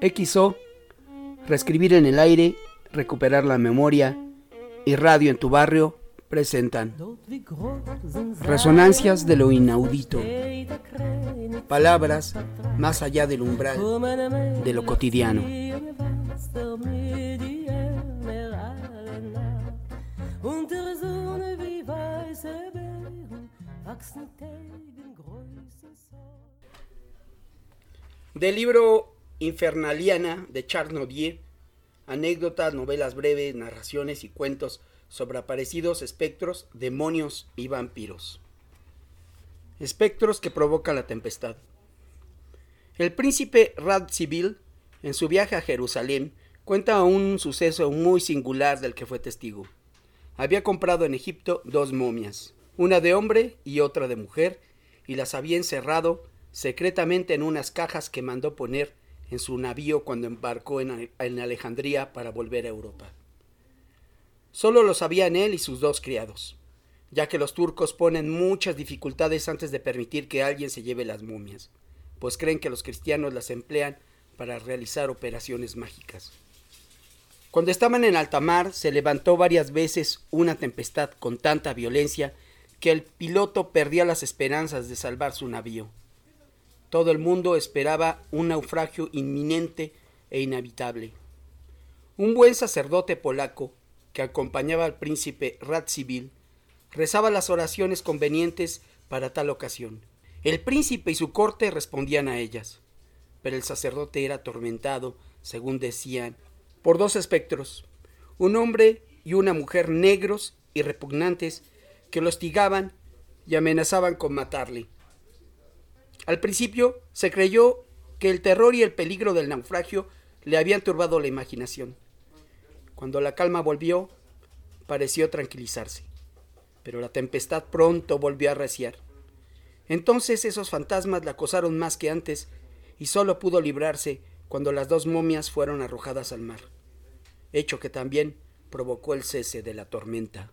XO, Reescribir en el aire, Recuperar la memoria y Radio en tu barrio presentan Resonancias de lo inaudito. Palabras más allá del umbral de lo cotidiano. Del libro Infernaliana de Charles Nodier, anécdotas, novelas breves, narraciones y cuentos sobre aparecidos espectros, demonios y vampiros. Espectros que provocan la tempestad. El príncipe Radziwill, en su viaje a Jerusalén, cuenta un suceso muy singular del que fue testigo. Había comprado en Egipto dos momias, una de hombre y otra de mujer, y las había encerrado secretamente en unas cajas que mandó poner en su navío cuando embarcó en, Alejandría para volver a Europa. Solo lo sabían él y sus dos criados, ya que los turcos ponen muchas dificultades antes de permitir que alguien se lleve las momias, pues creen que los cristianos las emplean para realizar operaciones mágicas. Cuando estaban en alta mar se levantó varias veces una tempestad con tanta violencia que el piloto perdía las esperanzas de salvar su navío. Todo el mundo esperaba un naufragio inminente e inhabitable. Un buen sacerdote polaco, que acompañaba al príncipe Radziwill, rezaba las oraciones convenientes para tal ocasión. El príncipe y su corte respondían a ellas, pero el sacerdote era atormentado, según decían, por dos espectros, un hombre y una mujer negros y repugnantes que lo hostigaban y amenazaban con matarle. Al principio se creyó que el terror y el peligro del naufragio le habían turbado la imaginación. Cuando la calma volvió, pareció tranquilizarse, pero la tempestad pronto volvió a reciar. Entonces esos fantasmas la acosaron más que antes y solo pudo librarse cuando las dos momias fueron arrojadas al mar, hecho que también provocó el cese de la tormenta.